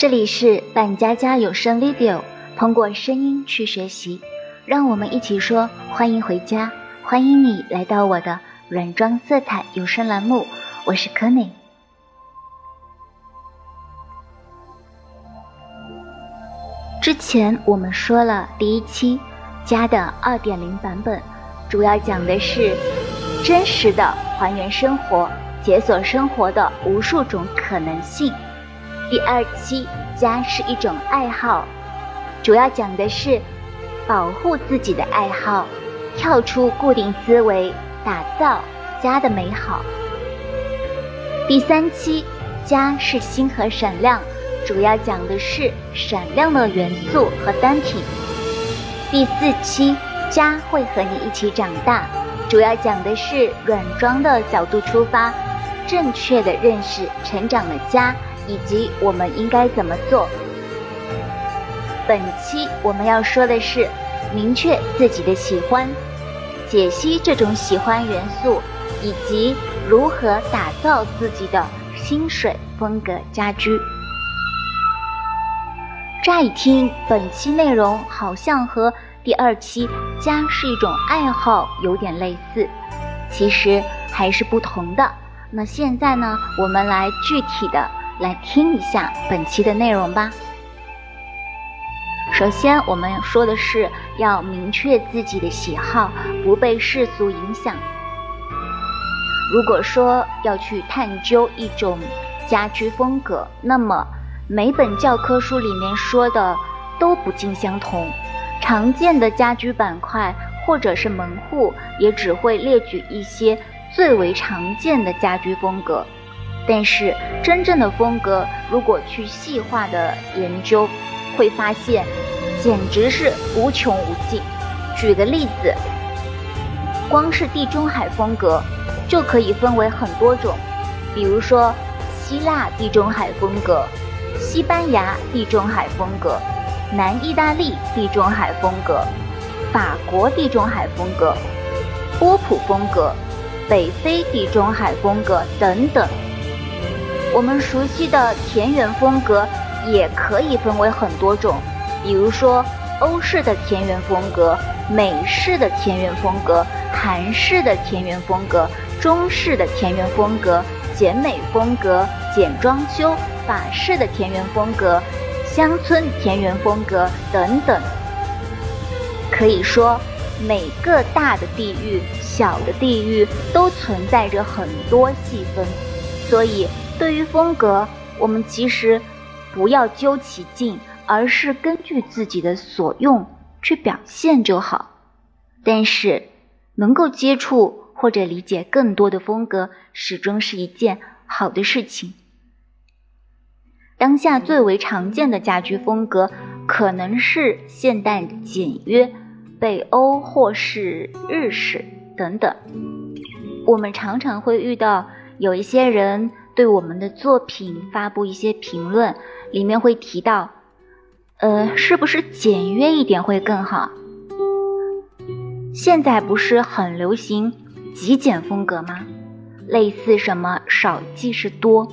这里是半家家有声 video，通过声音去学习，让我们一起说欢迎回家，欢迎你来到我的软装色彩有声栏目，我是柯内。之前我们说了第一期家的二点零版本，主要讲的是真实的还原生活，解锁生活的无数种可能性。第二期家是一种爱好，主要讲的是保护自己的爱好，跳出固定思维，打造家的美好。第三期家是星河闪亮。主要讲的是闪亮的元素和单品。第四期家会和你一起长大，主要讲的是软装的角度出发，正确的认识成长的家以及我们应该怎么做。本期我们要说的是明确自己的喜欢，解析这种喜欢元素，以及如何打造自己的心水风格家居。乍一听，本期内容好像和第二期“家是一种爱好”有点类似，其实还是不同的。那现在呢，我们来具体的来听一下本期的内容吧。首先，我们说的是要明确自己的喜好，不被世俗影响。如果说要去探究一种家居风格，那么。每本教科书里面说的都不尽相同，常见的家居板块或者是门户也只会列举一些最为常见的家居风格，但是真正的风格如果去细化的研究，会发现简直是无穷无尽。举个例子，光是地中海风格就可以分为很多种，比如说希腊地中海风格。西班牙地中海风格、南意大利地中海风格、法国地中海风格、波普风格、北非地中海风格等等。我们熟悉的田园风格也可以分为很多种，比如说欧式的田园风格、美式的田园风格、韩式的田园风格、中式的田园风格、简美风格、简装修。法式的田园风格、乡村田园风格等等，可以说每个大的地域、小的地域都存在着很多细分。所以，对于风格，我们其实不要究其尽，而是根据自己的所用去表现就好。但是，能够接触或者理解更多的风格，始终是一件好的事情。当下最为常见的家居风格可能是现代简约、北欧或是日式等等。我们常常会遇到有一些人对我们的作品发布一些评论，里面会提到，呃，是不是简约一点会更好？现在不是很流行极简风格吗？类似什么少即是多。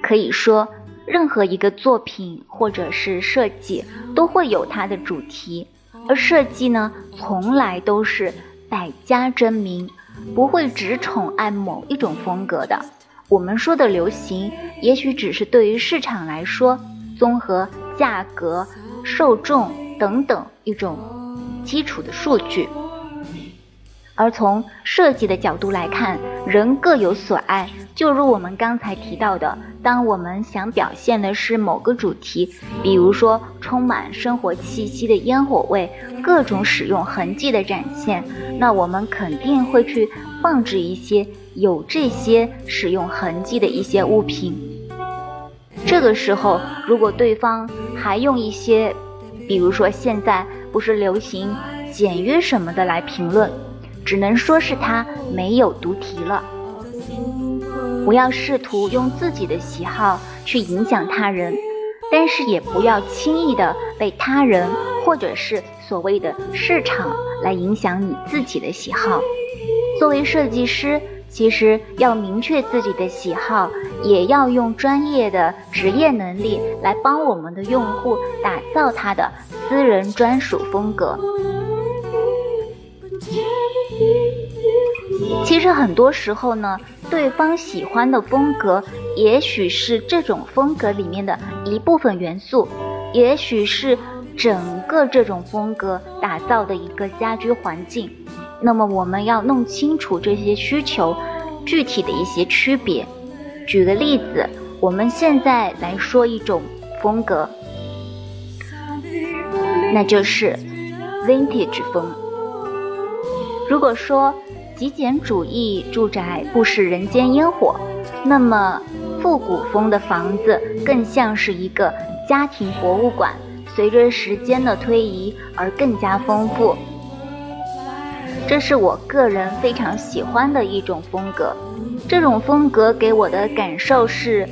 可以说，任何一个作品或者是设计都会有它的主题，而设计呢，从来都是百家争鸣，不会只宠爱某一种风格的。我们说的流行，也许只是对于市场来说，综合价格、受众等等一种基础的数据。而从设计的角度来看，人各有所爱。就如我们刚才提到的，当我们想表现的是某个主题，比如说充满生活气息的烟火味、各种使用痕迹的展现，那我们肯定会去放置一些有这些使用痕迹的一些物品。这个时候，如果对方还用一些，比如说现在不是流行简约什么的来评论。只能说是他没有读题了。不要试图用自己的喜好去影响他人，但是也不要轻易的被他人或者是所谓的市场来影响你自己的喜好。作为设计师，其实要明确自己的喜好，也要用专业的职业能力来帮我们的用户打造他的私人专属风格。其实很多时候呢，对方喜欢的风格，也许是这种风格里面的一部分元素，也许是整个这种风格打造的一个家居环境。那么我们要弄清楚这些需求具体的一些区别。举个例子，我们现在来说一种风格，那就是 Vintage 风。如果说极简主义住宅不食人间烟火，那么复古风的房子更像是一个家庭博物馆，随着时间的推移而更加丰富。这是我个人非常喜欢的一种风格。这种风格给我的感受是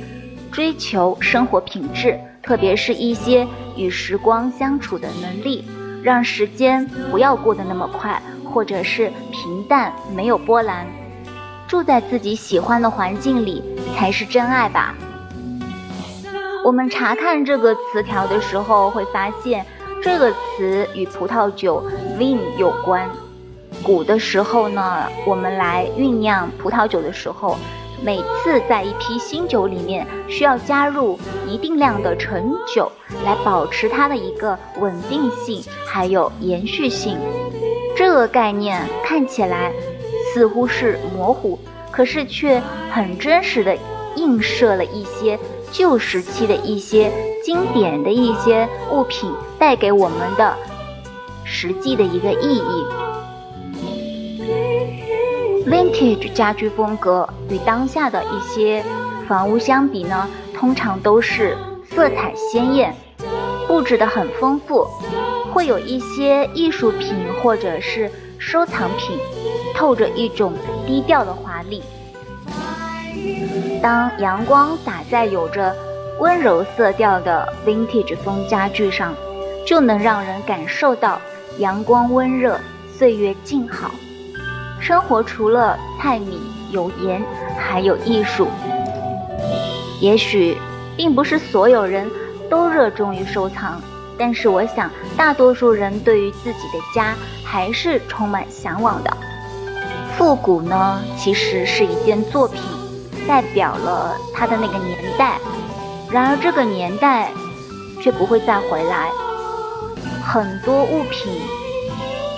追求生活品质，特别是一些与时光相处的能力，让时间不要过得那么快。或者是平淡没有波澜，住在自己喜欢的环境里才是真爱吧。我们查看这个词条的时候，会发现这个词与葡萄酒 vin 有关。古的时候呢，我们来酝酿葡萄酒的时候，每次在一批新酒里面需要加入一定量的陈酒，来保持它的一个稳定性还有延续性。这个概念看起来似乎是模糊，可是却很真实的映射了一些旧时期的一些经典的一些物品带给我们的实际的一个意义。Vintage 家居风格与当下的一些房屋相比呢，通常都是色彩鲜艳，布置的很丰富。会有一些艺术品或者是收藏品，透着一种低调的华丽。当阳光打在有着温柔色调的 vintage 风家具上，就能让人感受到阳光温热，岁月静好。生活除了菜米油盐，还有艺术。也许并不是所有人都热衷于收藏。但是我想，大多数人对于自己的家还是充满向往的。复古呢，其实是一件作品，代表了它的那个年代。然而这个年代却不会再回来。很多物品，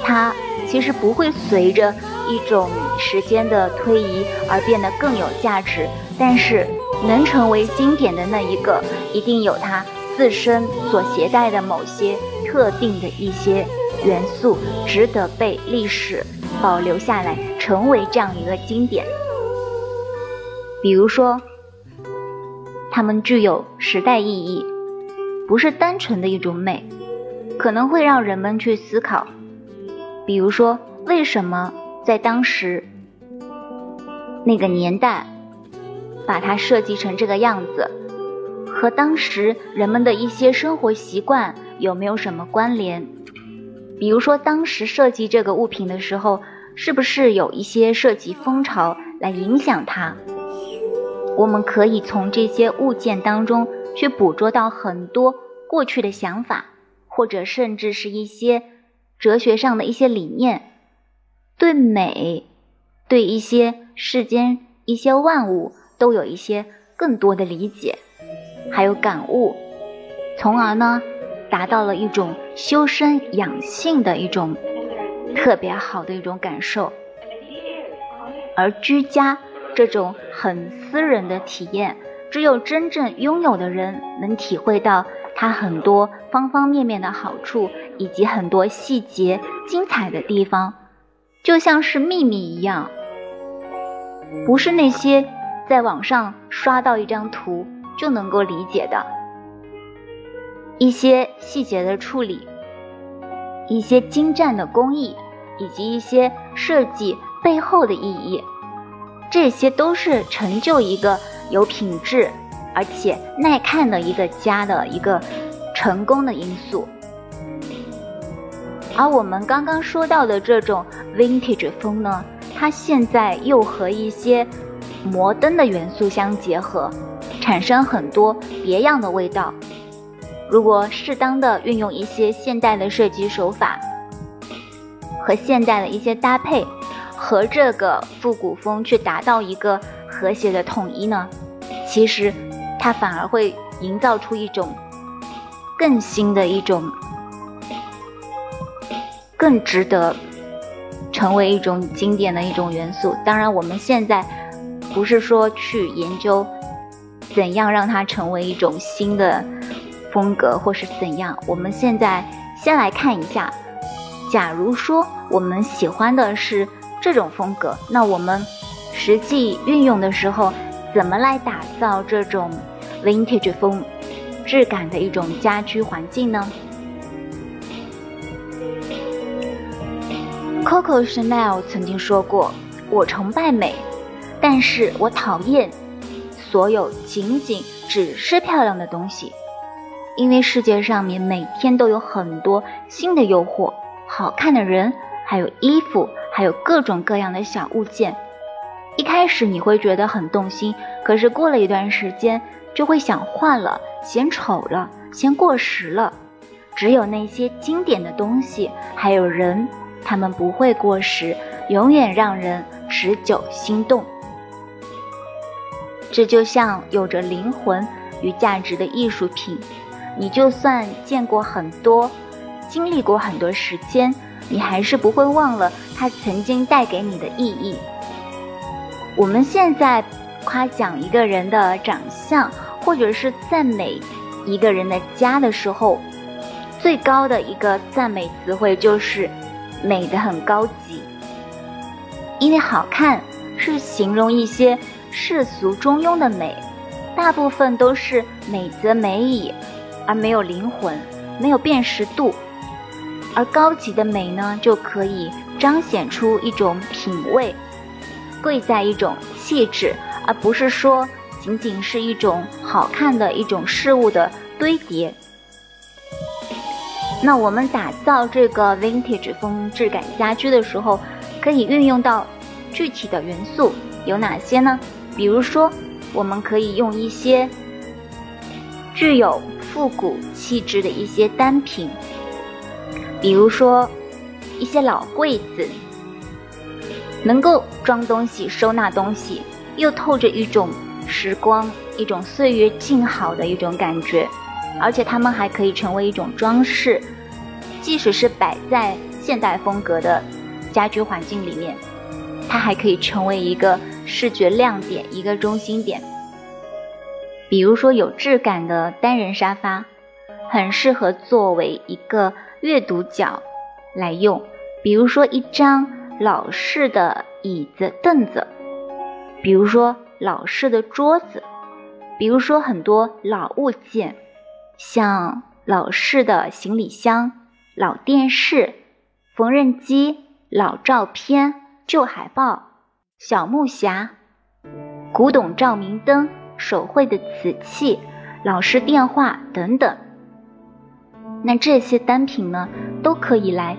它其实不会随着一种时间的推移而变得更有价值。但是能成为经典的那一个，一定有它。自身所携带的某些特定的一些元素，值得被历史保留下来，成为这样一个经典。比如说，它们具有时代意义，不是单纯的一种美，可能会让人们去思考。比如说，为什么在当时那个年代，把它设计成这个样子？和当时人们的一些生活习惯有没有什么关联？比如说，当时设计这个物品的时候，是不是有一些设计风潮来影响它？我们可以从这些物件当中去捕捉到很多过去的想法，或者甚至是一些哲学上的一些理念，对美，对一些世间一些万物都有一些更多的理解。还有感悟，从而呢，达到了一种修身养性的一种特别好的一种感受。而居家这种很私人的体验，只有真正拥有的人能体会到它很多方方面面的好处，以及很多细节精彩的地方，就像是秘密一样，不是那些在网上刷到一张图。就能够理解的一些细节的处理，一些精湛的工艺，以及一些设计背后的意义，这些都是成就一个有品质而且耐看的一个家的一个成功的因素。而我们刚刚说到的这种 vintage 风呢，它现在又和一些摩登的元素相结合，产生很多别样的味道。如果适当的运用一些现代的设计手法和现代的一些搭配，和这个复古风去达到一个和谐的统一呢，其实它反而会营造出一种更新的一种。更值得成为一种经典的一种元素。当然，我们现在不是说去研究怎样让它成为一种新的风格，或是怎样。我们现在先来看一下，假如说我们喜欢的是这种风格，那我们实际运用的时候，怎么来打造这种 vintage 风质感的一种家居环境呢？Coco Chanel 曾经说过：“我崇拜美，但是我讨厌所有仅仅只是漂亮的东西，因为世界上面每天都有很多新的诱惑，好看的人，还有衣服，还有各种各样的小物件。一开始你会觉得很动心，可是过了一段时间就会想换了，嫌丑了，嫌过时了。只有那些经典的东西，还有人。”他们不会过时，永远让人持久心动。这就像有着灵魂与价值的艺术品，你就算见过很多，经历过很多时间，你还是不会忘了它曾经带给你的意义。我们现在夸奖一个人的长相，或者是赞美一个人的家的时候，最高的一个赞美词汇就是。美的很高级，因为好看是形容一些世俗中庸的美，大部分都是美则美矣，而没有灵魂，没有辨识度。而高级的美呢，就可以彰显出一种品味，贵在一种气质，而不是说仅仅是一种好看的一种事物的堆叠。那我们打造这个 vintage 风质感家居的时候，可以运用到具体的元素有哪些呢？比如说，我们可以用一些具有复古气质的一些单品，比如说一些老柜子，能够装东西、收纳东西，又透着一种时光、一种岁月静好的一种感觉。而且它们还可以成为一种装饰，即使是摆在现代风格的家居环境里面，它还可以成为一个视觉亮点，一个中心点。比如说有质感的单人沙发，很适合作为一个阅读角来用；比如说一张老式的椅子凳子，比如说老式的桌子，比如说很多老物件。像老式的行李箱、老电视、缝纫机、老照片、旧海报、小木匣、古董照明灯、手绘的瓷器、老式电话等等。那这些单品呢，都可以来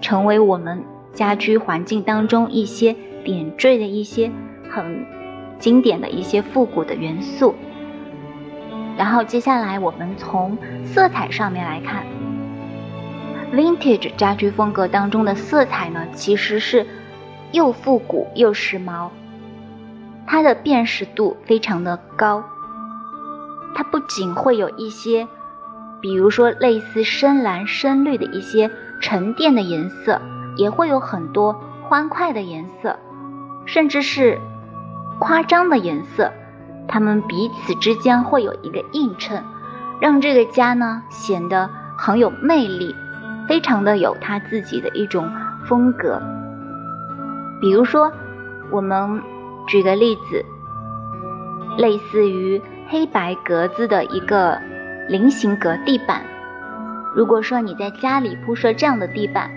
成为我们家居环境当中一些点缀的一些很经典的一些复古的元素。然后接下来我们从色彩上面来看，Vintage 家居风格当中的色彩呢，其实是又复古又时髦，它的辨识度非常的高。它不仅会有一些，比如说类似深蓝、深绿的一些沉淀的颜色，也会有很多欢快的颜色，甚至是夸张的颜色。他们彼此之间会有一个映衬，让这个家呢显得很有魅力，非常的有他自己的一种风格。比如说，我们举个例子，类似于黑白格子的一个菱形格地板。如果说你在家里铺设这样的地板，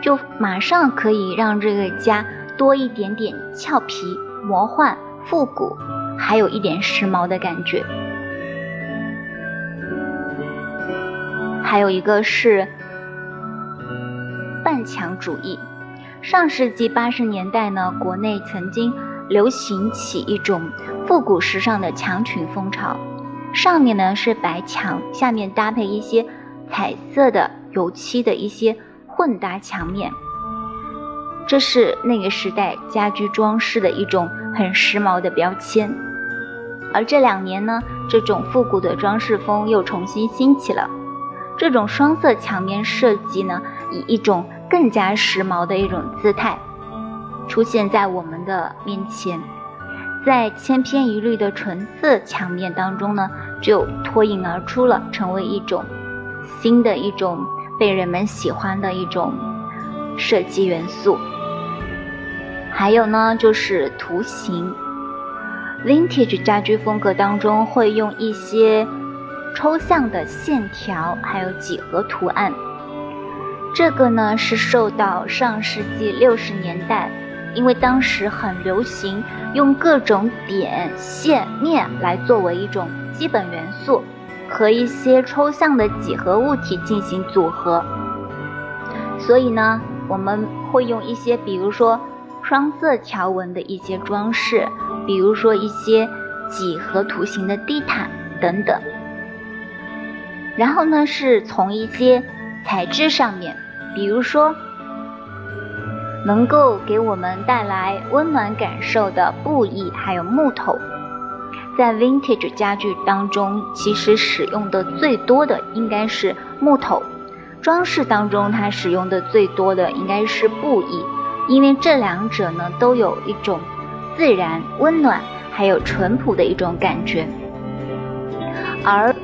就马上可以让这个家多一点点俏皮、魔幻、复古。还有一点时髦的感觉，还有一个是半墙主义。上世纪八十年代呢，国内曾经流行起一种复古时尚的墙裙风潮，上面呢是白墙，下面搭配一些彩色的油漆的一些混搭墙面，这是那个时代家居装饰的一种很时髦的标签。而这两年呢，这种复古的装饰风又重新兴起了，这种双色墙面设计呢，以一种。更加时髦的一种姿态出现在我们的面前，在千篇一律的纯色墙面当中呢，就脱颖而出了，成为一种新的一种被人们喜欢的一种设计元素。还有呢，就是图形，Vintage 家居风格当中会用一些抽象的线条，还有几何图案。这个呢是受到上世纪六十年代，因为当时很流行用各种点、线、面来作为一种基本元素，和一些抽象的几何物体进行组合。所以呢，我们会用一些，比如说双色条纹的一些装饰，比如说一些几何图形的地毯等等。然后呢，是从一些。材质上面，比如说能够给我们带来温暖感受的布艺，还有木头，在 vintage 家具当中，其实使用的最多的应该是木头。装饰当中，它使用的最多的应该是布艺，因为这两者呢都有一种自然、温暖，还有淳朴的一种感觉，而。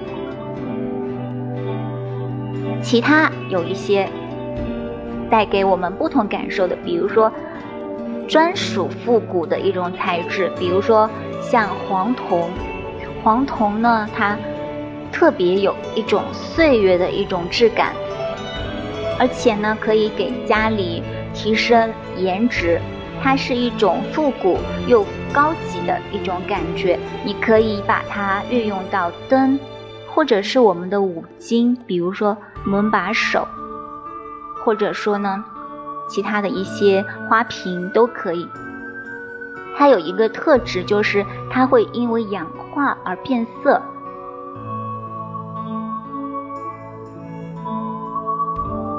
其他有一些带给我们不同感受的，比如说专属复古的一种材质，比如说像黄铜。黄铜呢，它特别有一种岁月的一种质感，而且呢，可以给家里提升颜值。它是一种复古又高级的一种感觉，你可以把它运用到灯。或者是我们的五金，比如说门把手，或者说呢，其他的一些花瓶都可以。它有一个特质，就是它会因为氧化而变色。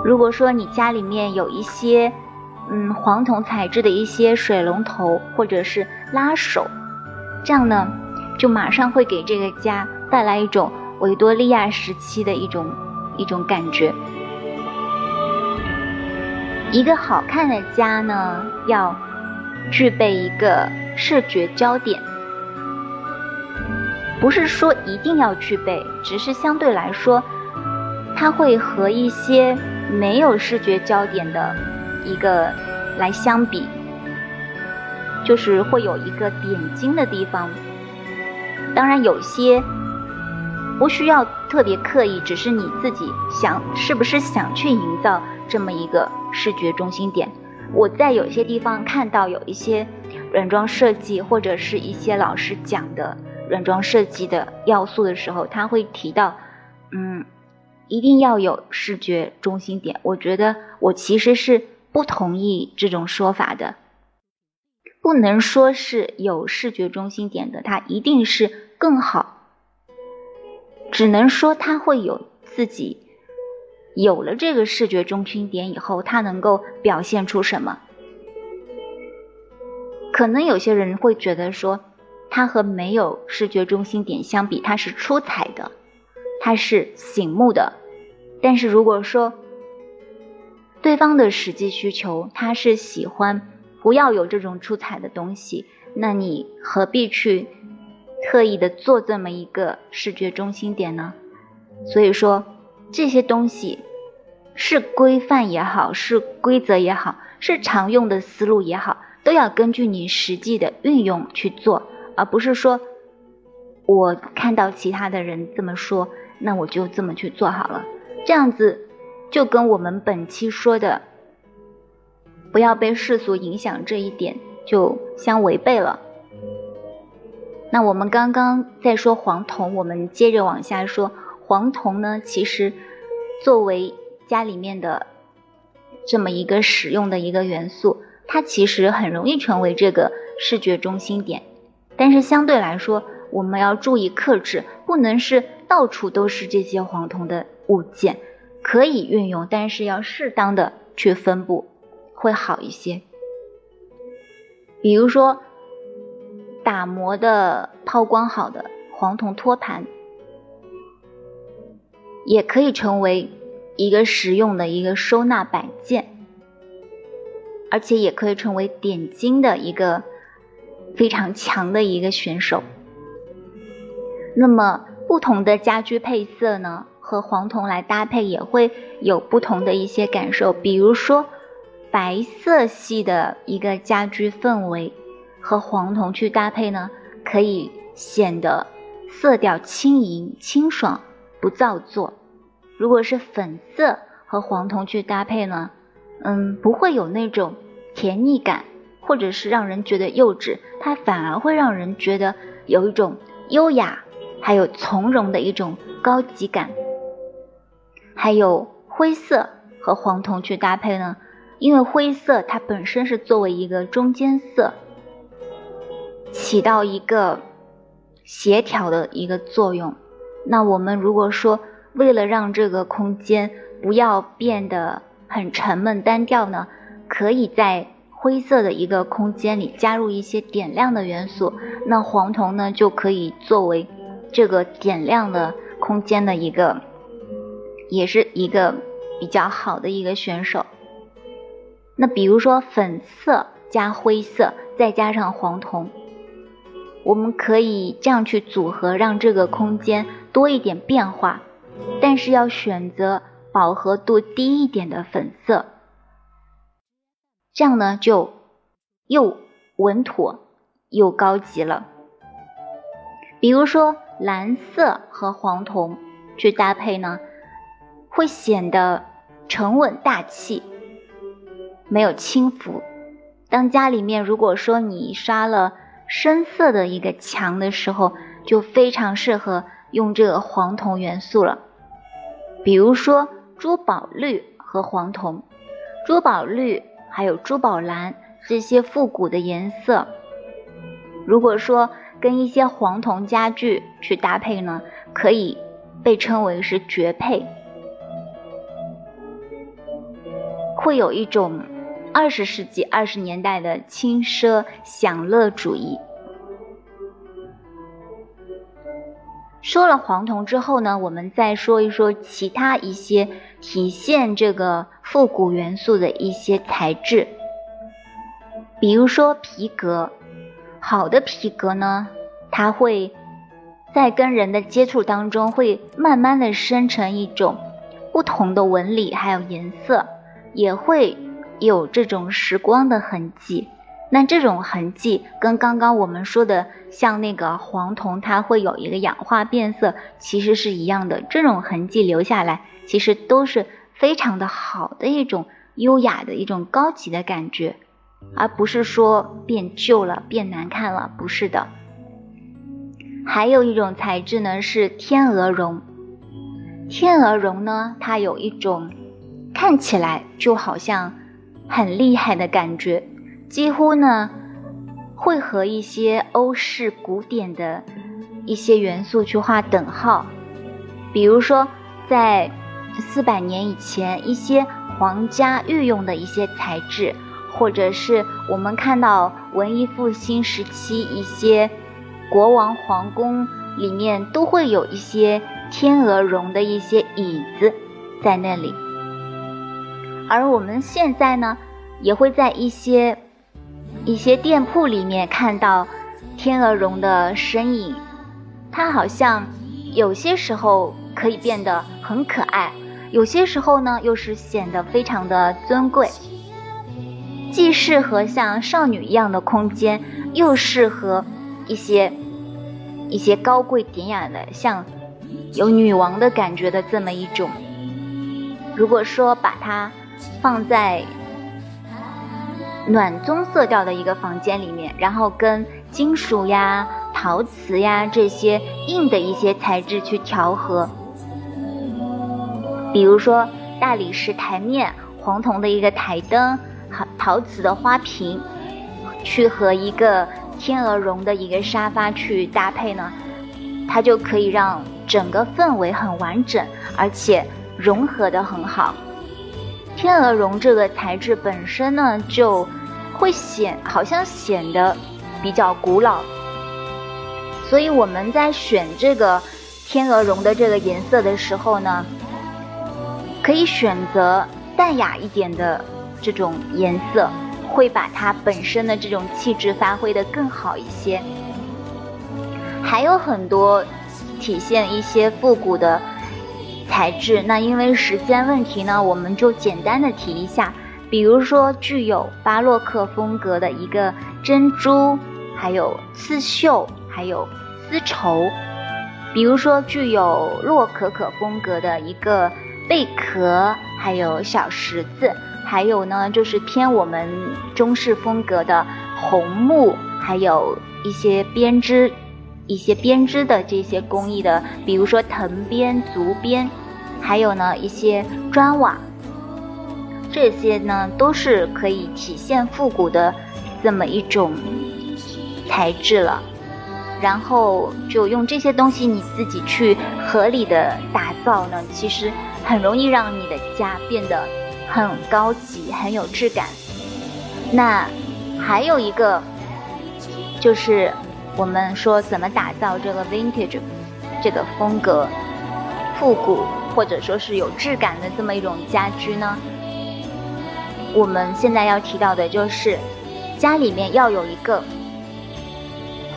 如果说你家里面有一些，嗯，黄铜材质的一些水龙头或者是拉手，这样呢，就马上会给这个家带来一种。维多利亚时期的一种一种感觉。一个好看的家呢，要具备一个视觉焦点，不是说一定要具备，只是相对来说，它会和一些没有视觉焦点的一个来相比，就是会有一个点睛的地方。当然有些。不需要特别刻意，只是你自己想是不是想去营造这么一个视觉中心点。我在有些地方看到有一些软装设计或者是一些老师讲的软装设计的要素的时候，他会提到，嗯，一定要有视觉中心点。我觉得我其实是不同意这种说法的，不能说是有视觉中心点的，它一定是更好。只能说他会有自己有了这个视觉中心点以后，他能够表现出什么？可能有些人会觉得说，他和没有视觉中心点相比，他是出彩的，他是醒目的。但是如果说对方的实际需求，他是喜欢不要有这种出彩的东西，那你何必去？特意的做这么一个视觉中心点呢，所以说这些东西是规范也好，是规则也好，是常用的思路也好，都要根据你实际的运用去做，而不是说我看到其他的人这么说，那我就这么去做好了。这样子就跟我们本期说的不要被世俗影响这一点就相违背了。那我们刚刚在说黄铜，我们接着往下说黄铜呢。其实作为家里面的这么一个使用的一个元素，它其实很容易成为这个视觉中心点。但是相对来说，我们要注意克制，不能是到处都是这些黄铜的物件，可以运用，但是要适当的去分布，会好一些。比如说，打磨的抛光好的黄铜托盘，也可以成为一个实用的一个收纳摆件，而且也可以成为点睛的一个非常强的一个选手。那么，不同的家居配色呢，和黄铜来搭配也会有不同的一些感受，比如说。白色系的一个家居氛围和黄铜去搭配呢，可以显得色调轻盈、清爽，不造作。如果是粉色和黄铜去搭配呢，嗯，不会有那种甜腻感，或者是让人觉得幼稚，它反而会让人觉得有一种优雅，还有从容的一种高级感。还有灰色和黄铜去搭配呢。因为灰色它本身是作为一个中间色，起到一个协调的一个作用。那我们如果说为了让这个空间不要变得很沉闷单调呢，可以在灰色的一个空间里加入一些点亮的元素。那黄铜呢就可以作为这个点亮的空间的一个，也是一个比较好的一个选手。那比如说粉色加灰色，再加上黄铜，我们可以这样去组合，让这个空间多一点变化。但是要选择饱和度低一点的粉色，这样呢就又稳妥又高级了。比如说蓝色和黄铜去搭配呢，会显得沉稳大气。没有轻浮。当家里面如果说你刷了深色的一个墙的时候，就非常适合用这个黄铜元素了。比如说珠宝绿和黄铜，珠宝绿还有珠宝蓝这些复古的颜色，如果说跟一些黄铜家具去搭配呢，可以被称为是绝配，会有一种。二十世纪二十年代的轻奢享乐主义。说了黄铜之后呢，我们再说一说其他一些体现这个复古元素的一些材质，比如说皮革。好的皮革呢，它会在跟人的接触当中，会慢慢的生成一种不同的纹理，还有颜色，也会。有这种时光的痕迹，那这种痕迹跟刚刚我们说的像那个黄铜，它会有一个氧化变色，其实是一样的。这种痕迹留下来，其实都是非常的好的一种优雅的一种高级的感觉，而不是说变旧了、变难看了，不是的。还有一种材质呢是天鹅绒，天鹅绒呢它有一种看起来就好像。很厉害的感觉，几乎呢会和一些欧式古典的一些元素去画等号。比如说，在四百年以前，一些皇家御用的一些材质，或者是我们看到文艺复兴时期一些国王皇宫里面，都会有一些天鹅绒的一些椅子在那里。而我们现在呢，也会在一些一些店铺里面看到天鹅绒的身影，它好像有些时候可以变得很可爱，有些时候呢又是显得非常的尊贵，既适合像少女一样的空间，又适合一些一些高贵典雅的，像有女王的感觉的这么一种。如果说把它。放在暖棕色调的一个房间里面，然后跟金属呀、陶瓷呀这些硬的一些材质去调和，比如说大理石台面黄铜的一个台灯，陶瓷的花瓶，去和一个天鹅绒的一个沙发去搭配呢，它就可以让整个氛围很完整，而且融合的很好。天鹅绒这个材质本身呢，就会显好像显得比较古老，所以我们在选这个天鹅绒的这个颜色的时候呢，可以选择淡雅一点的这种颜色，会把它本身的这种气质发挥的更好一些。还有很多体现一些复古的。材质，那因为时间问题呢，我们就简单的提一下，比如说具有巴洛克风格的一个珍珠，还有刺绣，还有丝绸；比如说具有洛可可风格的一个贝壳，还有小石子；还有呢，就是偏我们中式风格的红木，还有一些编织。一些编织的这些工艺的，比如说藤编、竹编，还有呢一些砖瓦，这些呢都是可以体现复古的这么一种材质了。然后就用这些东西，你自己去合理的打造呢，其实很容易让你的家变得很高级、很有质感。那还有一个就是。我们说怎么打造这个 vintage 这个风格复古或者说是有质感的这么一种家居呢？我们现在要提到的就是家里面要有一个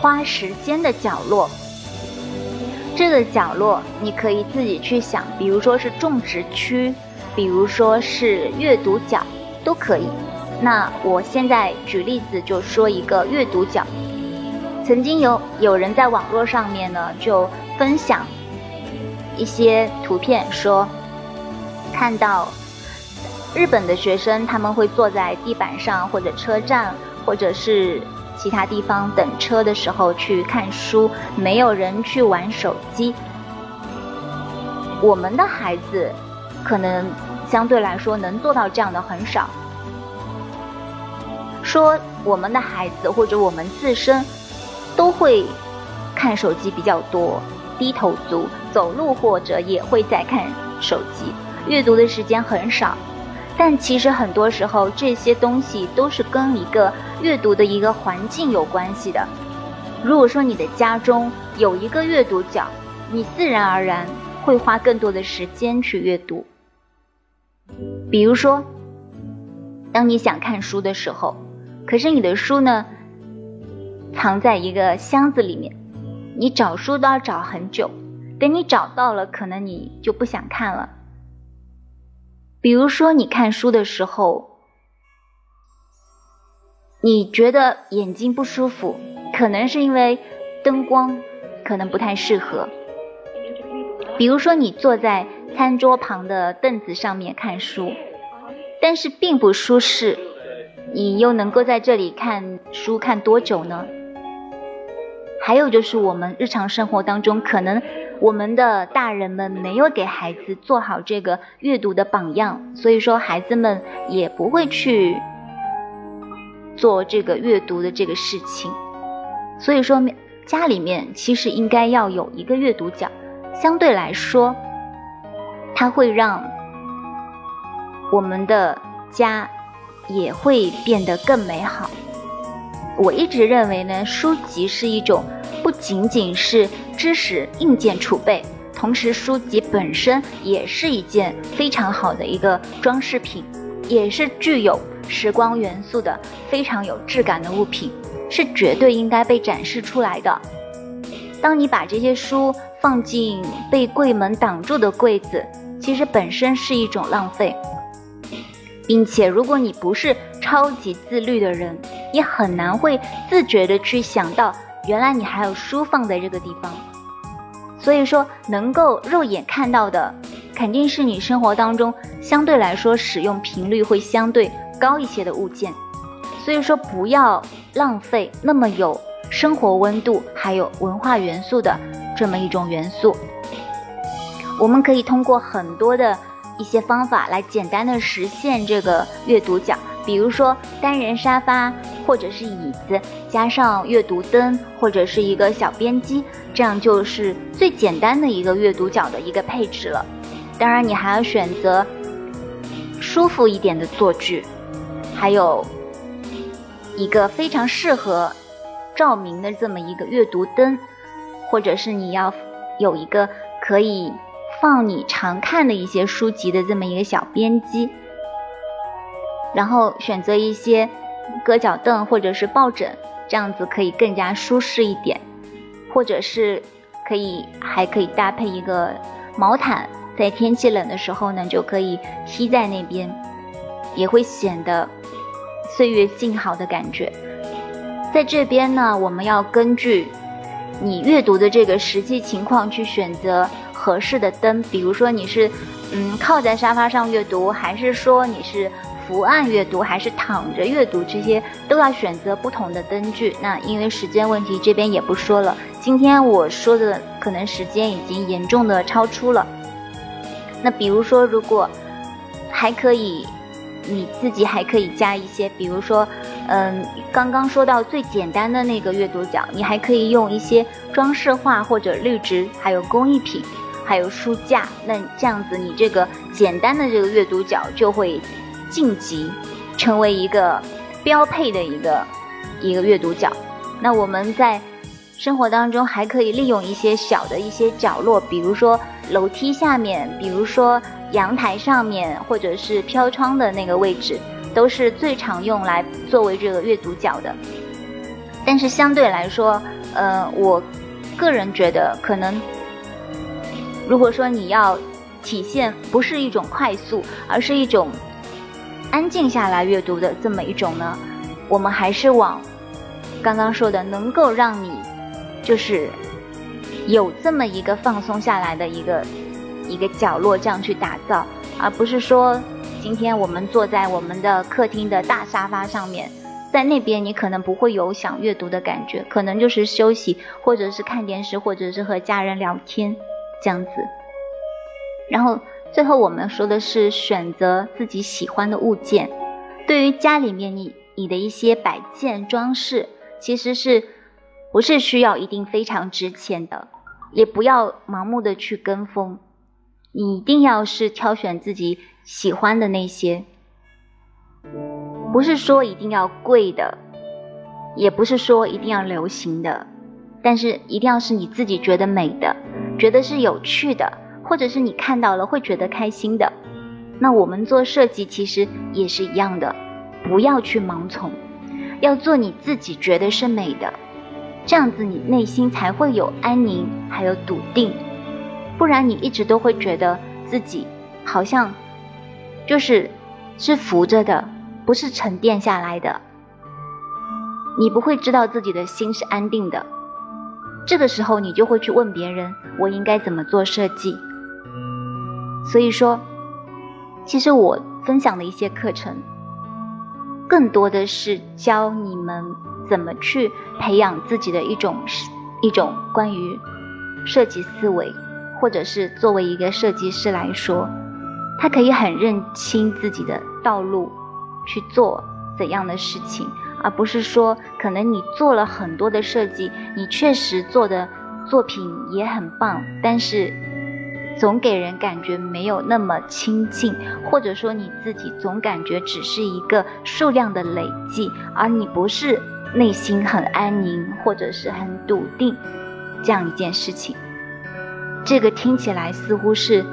花时间的角落。这个角落你可以自己去想，比如说是种植区，比如说是阅读角，都可以。那我现在举例子就说一个阅读角。曾经有有人在网络上面呢，就分享一些图片，说看到日本的学生他们会坐在地板上，或者车站，或者是其他地方等车的时候去看书，没有人去玩手机。我们的孩子可能相对来说能做到这样的很少。说我们的孩子或者我们自身。都会看手机比较多，低头族走路或者也会在看手机，阅读的时间很少。但其实很多时候这些东西都是跟一个阅读的一个环境有关系的。如果说你的家中有一个阅读角，你自然而然会花更多的时间去阅读。比如说，当你想看书的时候，可是你的书呢？藏在一个箱子里面，你找书都要找很久，等你找到了，可能你就不想看了。比如说，你看书的时候，你觉得眼睛不舒服，可能是因为灯光可能不太适合。比如说，你坐在餐桌旁的凳子上面看书，但是并不舒适，你又能够在这里看书看多久呢？还有就是我们日常生活当中，可能我们的大人们没有给孩子做好这个阅读的榜样，所以说孩子们也不会去做这个阅读的这个事情。所以说家里面其实应该要有一个阅读角，相对来说，它会让我们的家也会变得更美好。我一直认为呢，书籍是一种。不仅仅是知识硬件储备，同时书籍本身也是一件非常好的一个装饰品，也是具有时光元素的非常有质感的物品，是绝对应该被展示出来的。当你把这些书放进被柜门挡住的柜子，其实本身是一种浪费，并且如果你不是超级自律的人，也很难会自觉的去想到。原来你还有书放在这个地方，所以说能够肉眼看到的，肯定是你生活当中相对来说使用频率会相对高一些的物件。所以说不要浪费那么有生活温度还有文化元素的这么一种元素。我们可以通过很多的一些方法来简单的实现这个阅读角，比如说单人沙发或者是椅子，加上阅读灯或者是一个小编机，这样就是最简单的一个阅读角的一个配置了。当然，你还要选择舒服一点的坐具，还有一个非常适合照明的这么一个阅读灯，或者是你要有一个可以。放你常看的一些书籍的这么一个小编辑，然后选择一些搁脚凳或者是抱枕，这样子可以更加舒适一点，或者是可以还可以搭配一个毛毯，在天气冷的时候呢，就可以披在那边，也会显得岁月静好的感觉。在这边呢，我们要根据你阅读的这个实际情况去选择。合适的灯，比如说你是，嗯，靠在沙发上阅读，还是说你是伏案阅读，还是躺着阅读，这些都要选择不同的灯具。那因为时间问题，这边也不说了。今天我说的可能时间已经严重的超出了。那比如说，如果还可以，你自己还可以加一些，比如说，嗯，刚刚说到最简单的那个阅读角，你还可以用一些装饰画或者绿植，还有工艺品。还有书架，那这样子，你这个简单的这个阅读角就会晋级，成为一个标配的一个一个阅读角。那我们在生活当中还可以利用一些小的一些角落，比如说楼梯下面，比如说阳台上面，或者是飘窗的那个位置，都是最常用来作为这个阅读角的。但是相对来说，呃，我个人觉得可能。如果说你要体现不是一种快速，而是一种安静下来阅读的这么一种呢，我们还是往刚刚说的能够让你就是有这么一个放松下来的一个一个角落这样去打造，而不是说今天我们坐在我们的客厅的大沙发上面，在那边你可能不会有想阅读的感觉，可能就是休息，或者是看电视，或者是和家人聊天。这样子，然后最后我们说的是选择自己喜欢的物件。对于家里面你你的一些摆件装饰，其实是不是需要一定非常值钱的，也不要盲目的去跟风。你一定要是挑选自己喜欢的那些，不是说一定要贵的，也不是说一定要流行的，但是一定要是你自己觉得美的。觉得是有趣的，或者是你看到了会觉得开心的，那我们做设计其实也是一样的，不要去盲从，要做你自己觉得是美的，这样子你内心才会有安宁，还有笃定，不然你一直都会觉得自己好像就是是浮着的，不是沉淀下来的，你不会知道自己的心是安定的。这个时候，你就会去问别人，我应该怎么做设计。所以说，其实我分享的一些课程，更多的是教你们怎么去培养自己的一种一种关于设计思维，或者是作为一个设计师来说，他可以很认清自己的道路，去做怎样的事情。而不是说，可能你做了很多的设计，你确实做的作品也很棒，但是总给人感觉没有那么亲近，或者说你自己总感觉只是一个数量的累计，而你不是内心很安宁或者是很笃定这样一件事情。这个听起来似乎是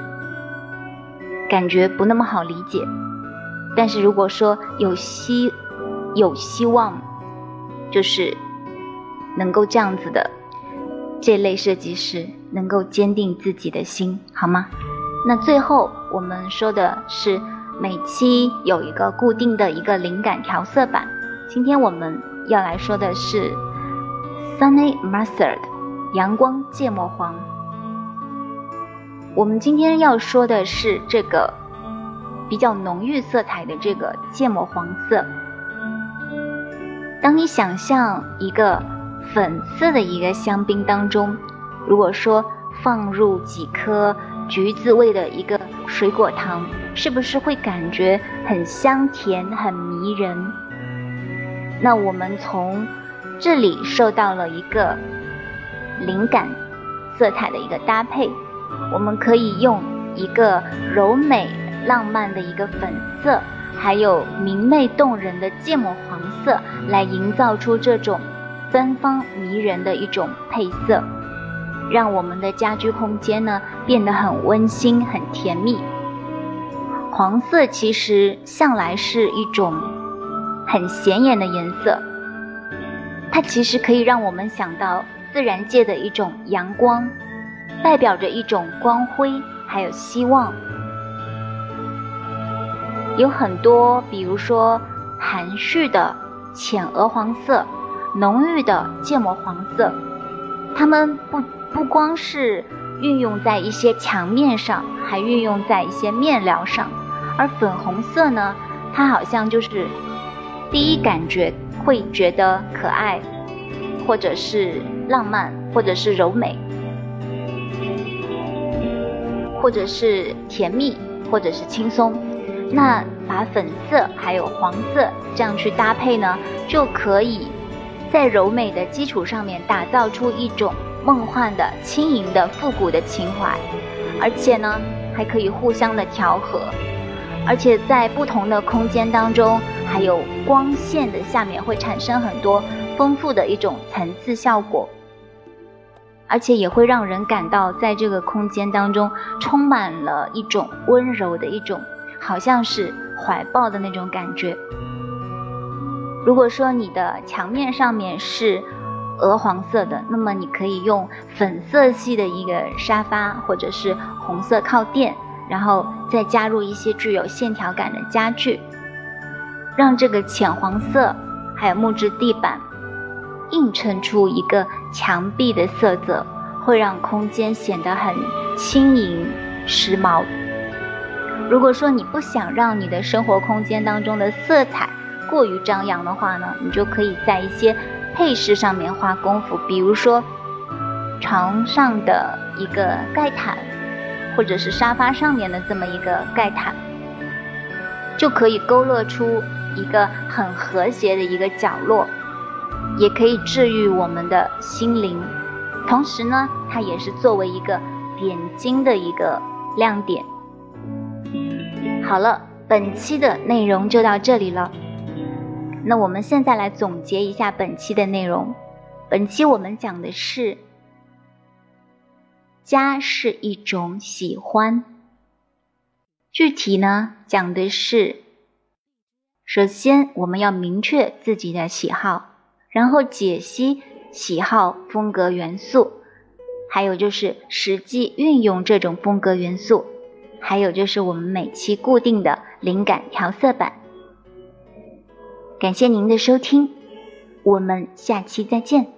感觉不那么好理解，但是如果说有希。有希望，就是能够这样子的这类设计师，能够坚定自己的心，好吗？那最后我们说的是每期有一个固定的一个灵感调色板。今天我们要来说的是 Sunny Mustard 阳光芥末黄。我们今天要说的是这个比较浓郁色彩的这个芥末黄色。当你想象一个粉色的一个香槟当中，如果说放入几颗橘子味的一个水果糖，是不是会感觉很香甜、很迷人？那我们从这里受到了一个灵感，色彩的一个搭配，我们可以用一个柔美浪漫的一个粉色，还有明媚动人的芥末黄色，来营造出这种芬芳迷人的一种配色。让我们的家居空间呢变得很温馨、很甜蜜。黄色其实向来是一种很显眼的颜色，它其实可以让我们想到自然界的一种阳光，代表着一种光辉，还有希望。有很多，比如说含蓄的浅鹅黄色、浓郁的芥末黄色，它们不。不光是运用在一些墙面上，还运用在一些面料上。而粉红色呢，它好像就是第一感觉会觉得可爱，或者是浪漫，或者是柔美，或者是甜蜜，或者是轻松。那把粉色还有黄色这样去搭配呢，就可以在柔美的基础上面打造出一种。梦幻的、轻盈的、复古的情怀，而且呢，还可以互相的调和，而且在不同的空间当中，还有光线的下面会产生很多丰富的一种层次效果，而且也会让人感到在这个空间当中充满了一种温柔的一种，好像是怀抱的那种感觉。如果说你的墙面上面是。鹅黄色的，那么你可以用粉色系的一个沙发，或者是红色靠垫，然后再加入一些具有线条感的家具，让这个浅黄色还有木质地板映衬出一个墙壁的色泽，会让空间显得很轻盈、时髦。如果说你不想让你的生活空间当中的色彩过于张扬的话呢，你就可以在一些。配饰上面花功夫，比如说床上的一个盖毯，或者是沙发上面的这么一个盖毯，就可以勾勒出一个很和谐的一个角落，也可以治愈我们的心灵。同时呢，它也是作为一个点睛的一个亮点。好了，本期的内容就到这里了。那我们现在来总结一下本期的内容。本期我们讲的是，家是一种喜欢。具体呢，讲的是，首先我们要明确自己的喜好，然后解析喜好风格元素，还有就是实际运用这种风格元素，还有就是我们每期固定的灵感调色板。感谢您的收听，我们下期再见。